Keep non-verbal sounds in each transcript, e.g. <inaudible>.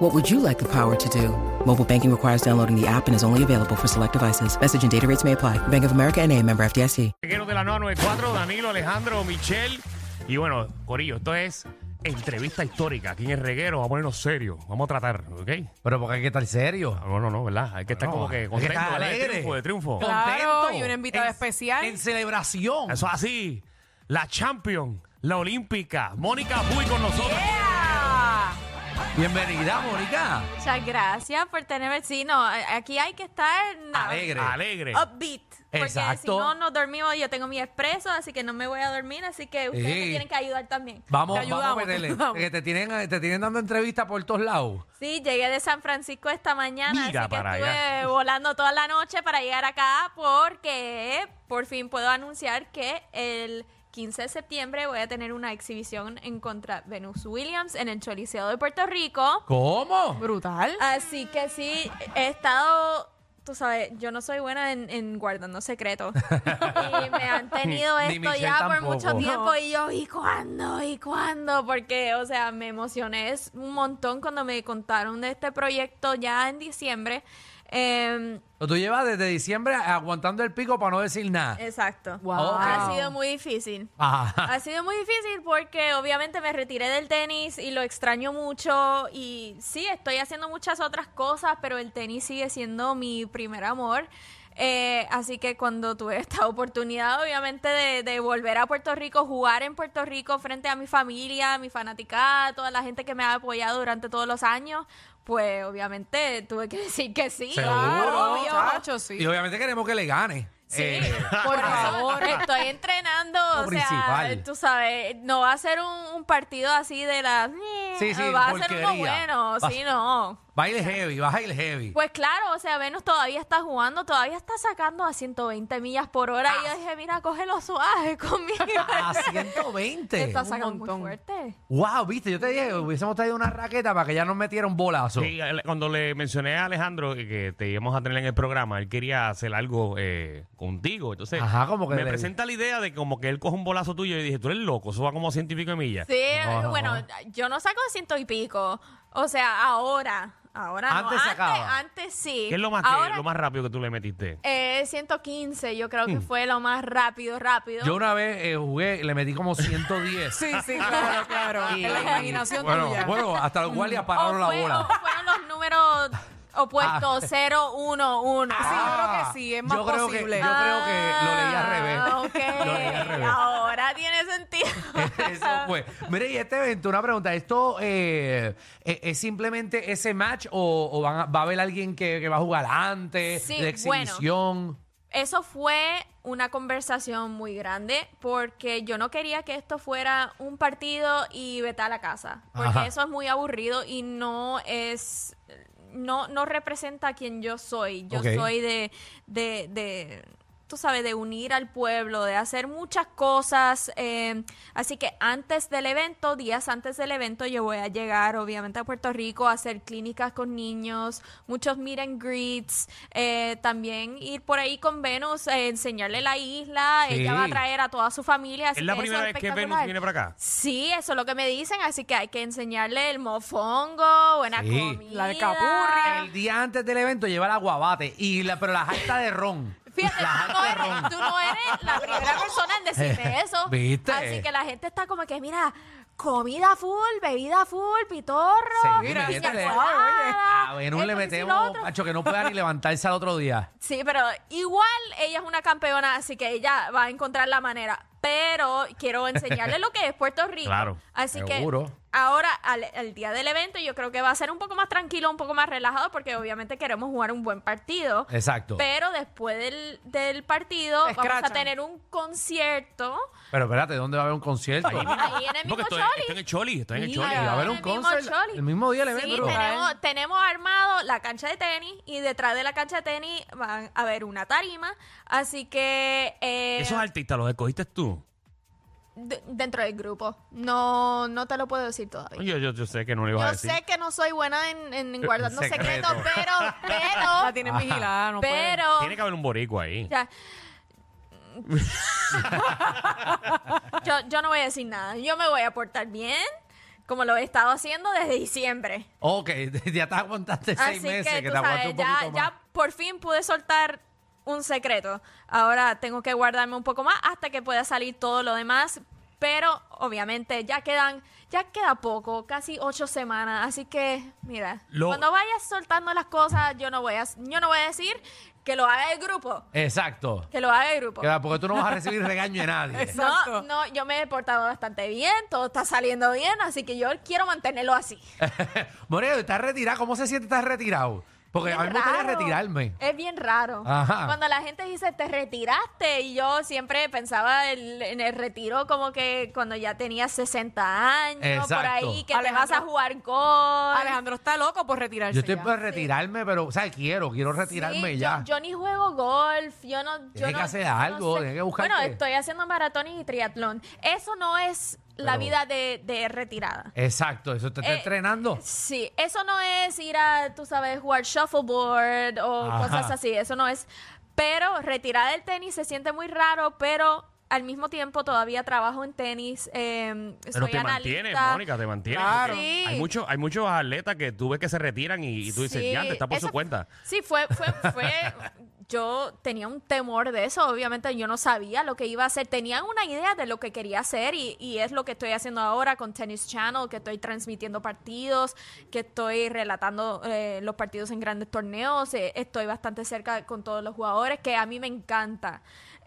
What would you like the power to do? Mobile banking requires downloading the app and is only available for select devices. Message and data rates may apply. Bank of America and a member FDIC. Reguero de la 994, Danilo, Alejandro, Michelle. Y bueno, Corillo, esto es entrevista histórica. Aquí en el reguero vamos a ponernos serios. Vamos a tratar, ¿ok? Pero porque hay que estar serio. No, no, no, ¿verdad? Hay que estar No, como que hay que contento, estar ¿verdad? De alegre. triunfo, de triunfo. Claro, Contento. y una invitada En- especial. En celebración. Eso es así. La champion, la olímpica, Mónica Puy con nosotros. Bienvenida, Mónica. Muchas gracias por tenerme. Sí, no, a- aquí hay que estar na- Alegre. Alegre. upbeat. Porque Exacto. si no nos dormimos, yo tengo mi expreso, así que no me voy a dormir, así que ustedes me tienen que ayudar también. Vamos, Te vamos a ayudamos, te meterle. <laughs> ayudamos. Que te tienen, te tienen dando entrevistas por todos lados. Sí, llegué de San Francisco esta mañana, Mira así que para estuve allá. <laughs> volando toda la noche para llegar acá porque por fin puedo anunciar que el 15 de septiembre voy a tener una exhibición en contra Venus Williams en el Choliseo de Puerto Rico. ¿Cómo? Brutal. Así que sí, he estado, tú sabes, yo no soy buena en, en guardando secretos. y me han <laughs> tenido Ni esto Michelle ya por mucho tiempo No. y yo, ¿y cuándo? ¿Y cuándo? Porque, o sea, me emocioné es un montón cuando me contaron de este proyecto ya en diciembre. Em, Tú llevas desde diciembre aguantando el pico para no decir nada. exacto. Wow. Ha sido muy difícil. Ajá. Ha sido muy difícil porque obviamente me retiré del tenis y lo extraño mucho y sí, estoy haciendo muchas otras cosas, pero el tenis sigue siendo mi primer amor. Eh, así que cuando tuve esta <laughs> oportunidad, obviamente, de, de volver a Puerto Rico, jugar en Puerto Rico frente a mi familia, mi fanaticada, toda la gente que me ha apoyado durante todos los años, pues obviamente tuve que <laughs> decir que sí. Seguro. Claro, obvio. chacho, sí. Y obviamente queremos que le gane. Sí, Eh, por <laughs> favor. Estoy entrenando, Lo o principal. sea, tú sabes, no va a ser un, un partido así de la... Sí, sí, va a ser uno bueno, Va- sí, no. Baile heavy, vas a ir heavy. Pues claro, o sea, Venus todavía está jugando, todavía está sacando a 120 millas por hora y yo dije, mira, cógelo suave conmigo. <laughs> A 120. está Un sacando muy fuerte. Wow, viste, yo te dije, hubiésemos traído una raqueta para que ya nos metiera un bolazo. Sí, él- cuando le mencioné a Alejandro que- te íbamos a tener en el programa, él quería hacer algo eh, contigo. Entonces, Ajá, como que me le- presenta la idea de como que él coge un bolazo tuyo y dije, tú eres loco, eso va como a ciento y pico de millas. Sí, bueno, yo no saco ciento y pico, o sea, ahora, ahora Antes no, sacaba. antes, antes sí. ¿Qué es lo más, que- Ahora lo más rápido que tú le metiste? Eh, 115, yo creo que fue lo más rápido, rápido. Yo una vez eh, jugué, le metí como 110. Sí, sí, claro, claro. <laughs> Y- En la imaginación bueno, tuya. Bueno, hasta los guardias o, pararon la fue- bola. o fueron los números opuestos, 0, 1, 1. Sí, yo creo que sí, es más yo creo posible. Que, yo creo que lo leí al revés. Ah, ok. Lo leí al revés. Tiene sentido. <laughs> Eso fue. Mire, y este evento, una pregunta, ¿esto eh, eh, es simplemente ese match o, o van a- va a haber alguien que, que va a jugar antes, Sí, de bueno. exhibición? Eso fue una conversación muy grande porque yo no quería que esto fuera un partido y vete a la casa, porque Ajá. eso es muy aburrido y no es no no representa a quien yo soy. Yo Ok. soy de de, de tú sabes, de unir al pueblo, de hacer muchas cosas. eh, así que antes del evento, días antes del evento, yo voy a llegar, obviamente, a Puerto Rico a hacer clínicas con niños, muchos meet and greets, eh, también ir por ahí con Venus, eh, enseñarle la isla. Sí. Ella va a traer a toda su familia. así ¿Es la que primera vez que Venus viene para acá? Sí, eso es lo que me dicen, así que hay que enseñarle el mofongo, buena Sí. comida. La alcapurria. El día antes del evento lleva el aguabate, y la, pero la jarta de ron. <laughs> Fíjate, tú no, eres, tú no eres la primera persona en decirme <laughs> eso. ¿Viste? Así que la gente está como que, mira, comida full, bebida full, pitorro, Sí, Mira, piña métele. colada, A Venus le esto, lo metemos, otro. macho, que no pueda ni levantarse al otro día. Sí, pero igual ella es una campeona, así que ella va a encontrar la manera. Pero quiero enseñarles lo que es Puerto <laughs> Rico. Claro, Así seguro. que ahora, al, al día del evento, yo creo que va a ser un poco más tranquilo, un poco más relajado, porque obviamente queremos jugar un buen partido. Exacto. Pero después del, del partido Te vamos a tener un concierto Pero espérate, ¿dónde va a haber un concierto? Ahí ahí en el mismo Porque estoy, Choli. estoy en el Choli, estoy en el Sí, Choli. Y va a haber un el mismo concert Choli. el mismo día del Sí, evento. tenemos, tenemos armado la cancha de tenis y detrás de la cancha de tenis van a haber una tarima. Así que eh, Esos artistas los escogiste tú. De- dentro del grupo. No, no te lo puedo decir todavía. Yo, yo, yo sé que no le ibas a Yo decir. sé que no soy buena en, en guardando secreto. secretos, pero, <laughs> La pero, tienen vigilada, no puede. pero, Tiene que haber un boricua ahí. <laughs> ya. yo, yo no voy a decir nada. Yo me voy a portar bien, como lo he estado haciendo desde diciembre. Ok, <laughs> ya te aguantaste seis Así meses, que, que, tú te aguanté sabes, un ya, más. ya por fin pude soltar un secreto. Ahora tengo que guardarme un poco más hasta que pueda salir todo lo demás. Pero obviamente ya quedan, ya queda poco, casi ocho semanas. Así que, mira, Lo- cuando vayas soltando las cosas, yo no voy a, yo no voy a decir que lo haga el grupo. Exacto. Que lo haga el grupo. Que- Porque tú no vas a recibir regaño de nadie. Exacto. No, no, yo me he portado bastante bien, todo está saliendo bien, así que yo quiero mantenerlo así. <laughs> Moreno, ¿estás retirado? ¿Cómo se siente estar retirado? Porque a mí me gustaría raro. retirarme. Es bien raro. Ajá. Cuando la gente dice te retiraste y yo siempre pensaba el- en el retiro como que cuando ya tenías 60 años, por Exacto. ahí, que te Alejandro- vas a jugar golf. Alejandro está loco por retirarse. Yo estoy ya. para retirarme, pero, o sea, quiero, quiero Sí, retirarme yo- ya. Yo, ni juego golf, yo no... yo Tienes no- que hacer yo no algo, sé. tienes que buscarte. Bueno, estoy haciendo maratones y triatlón. Eso no es la vida de, de retirada. Exacto, eso te está Eh, entrenando. Sí, eso no es ir a, tú sabes, jugar shuffleboard o Ajá. cosas así, eso no es. Pero retirar del tenis se siente muy raro, pero al mismo tiempo todavía trabajo en tenis. eh, Pero soy te analista. mantienes, Mónica, te mantienes. Claro. Sí. Hay, muchos, hay muchos atletas que tú ves que se retiran y, y tú dices, Sí, ya, te está por eso su cuenta. Sí, fue, fue, fue. <laughs> yo tenía un temor de eso. Obviamente yo no sabía lo que iba a hacer. Tenía una idea de lo que quería hacer y, y es lo que estoy haciendo ahora con Tennis Channel, que estoy transmitiendo partidos, que estoy relatando eh, los partidos en grandes torneos. eh, estoy bastante cerca con todos los jugadores, que a mí me encanta.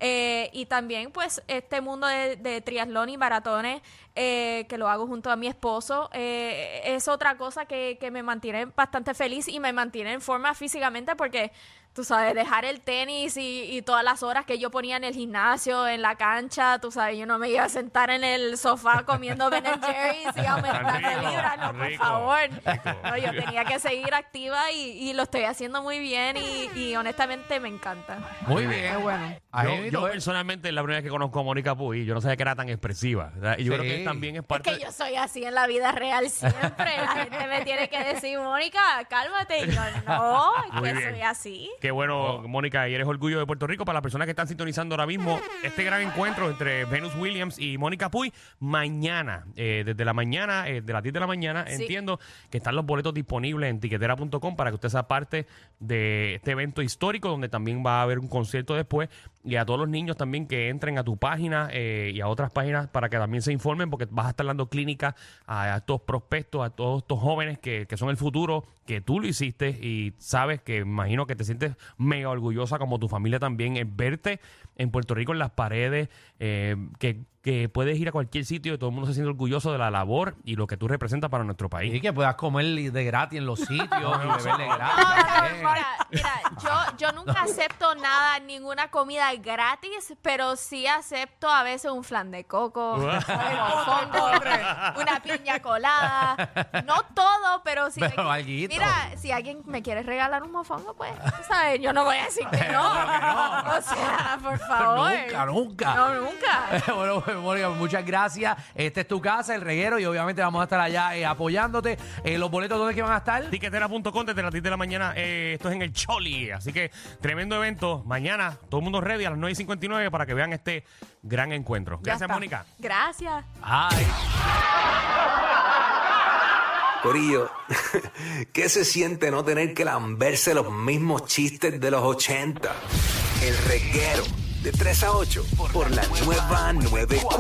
Eh, y también, pues, este mundo de, de triatlón y maratones, eh, que lo hago junto a mi esposo, eh, es otra cosa que, que me mantiene bastante feliz y me mantiene en forma físicamente porque, tú sabes, dejar el tenis y, y todas las horas que yo ponía en el gimnasio, en la cancha, tú sabes, yo no me iba a sentar en el sofá comiendo Ben Jerry's y aumentando rico, libras, no, por rico, favor. rico. No, yo tenía que seguir activa y, y lo estoy haciendo muy bien y, y honestamente me encanta. Muy bien, bueno. Yo, personalmente es la primera vez que conozco a Mónica Puy. Yo no sabía que era tan expresiva. ¿verdad? Y yo Sí. creo que también es Es parte... que yo soy así en la vida real siempre. La gente me tiene que decir, Mónica, cálmate. Y yo, no, es Muy que bien. soy así. Qué bueno, Mónica, y eres orgullo de Puerto Rico. Para las personas que están sintonizando ahora mismo, este gran encuentro entre Venus Williams y Mónica Puy, mañana, eh, desde la mañana, eh, de las 10 de la mañana, Sí. entiendo que están los boletos disponibles en tiquetera.com para que usted sea parte de este evento histórico, donde también va a haber un concierto después. Y a todos los niños también que entren a tu página eh, y a otras páginas para que también se informen, porque vas a estar dando clínica a, a estos prospectos, a todos estos jóvenes que, que son el futuro, que tú lo hiciste y sabes que imagino que te sientes mega orgullosa como tu familia también en verte en Puerto Rico en las paredes, eh, que, que puedes ir a cualquier sitio y todo el mundo se siente orgulloso de la labor y lo que tú representas para nuestro país. Y que puedas comer de gratis en los sitios <laughs> y beber de gratis. <laughs> nada, ninguna comida gratis, pero sí acepto a veces un flan de coco, <laughs> un mofongo, una piña colada. No todo, pero si Pero. Mira, si alguien me quiere regalar un mofongo, pues, tú ¿sabes? Yo no voy a decir que no. O sea, por favor. Nunca, nunca. No, nunca. <laughs> bueno, pues, Mónica, muchas gracias. Esta es tu casa, el reguero, y obviamente vamos a estar allá eh, apoyándote. Eh, ¿Los boletos dónde es que van a estar? Tiquetera.com desde las 10 de la mañana. eh, esto es en el Choli. Así que tremendo evento. Mañana, todo el mundo ready a las 9 y 59 para que vean este gran encuentro. Ya Gracias, está. Mónica. Gracias. Ay. Corillo, <laughs> ¿qué se siente no tener que lamberse los mismos chistes de los 80? El reguero de 3 a 8 por la nueva 94.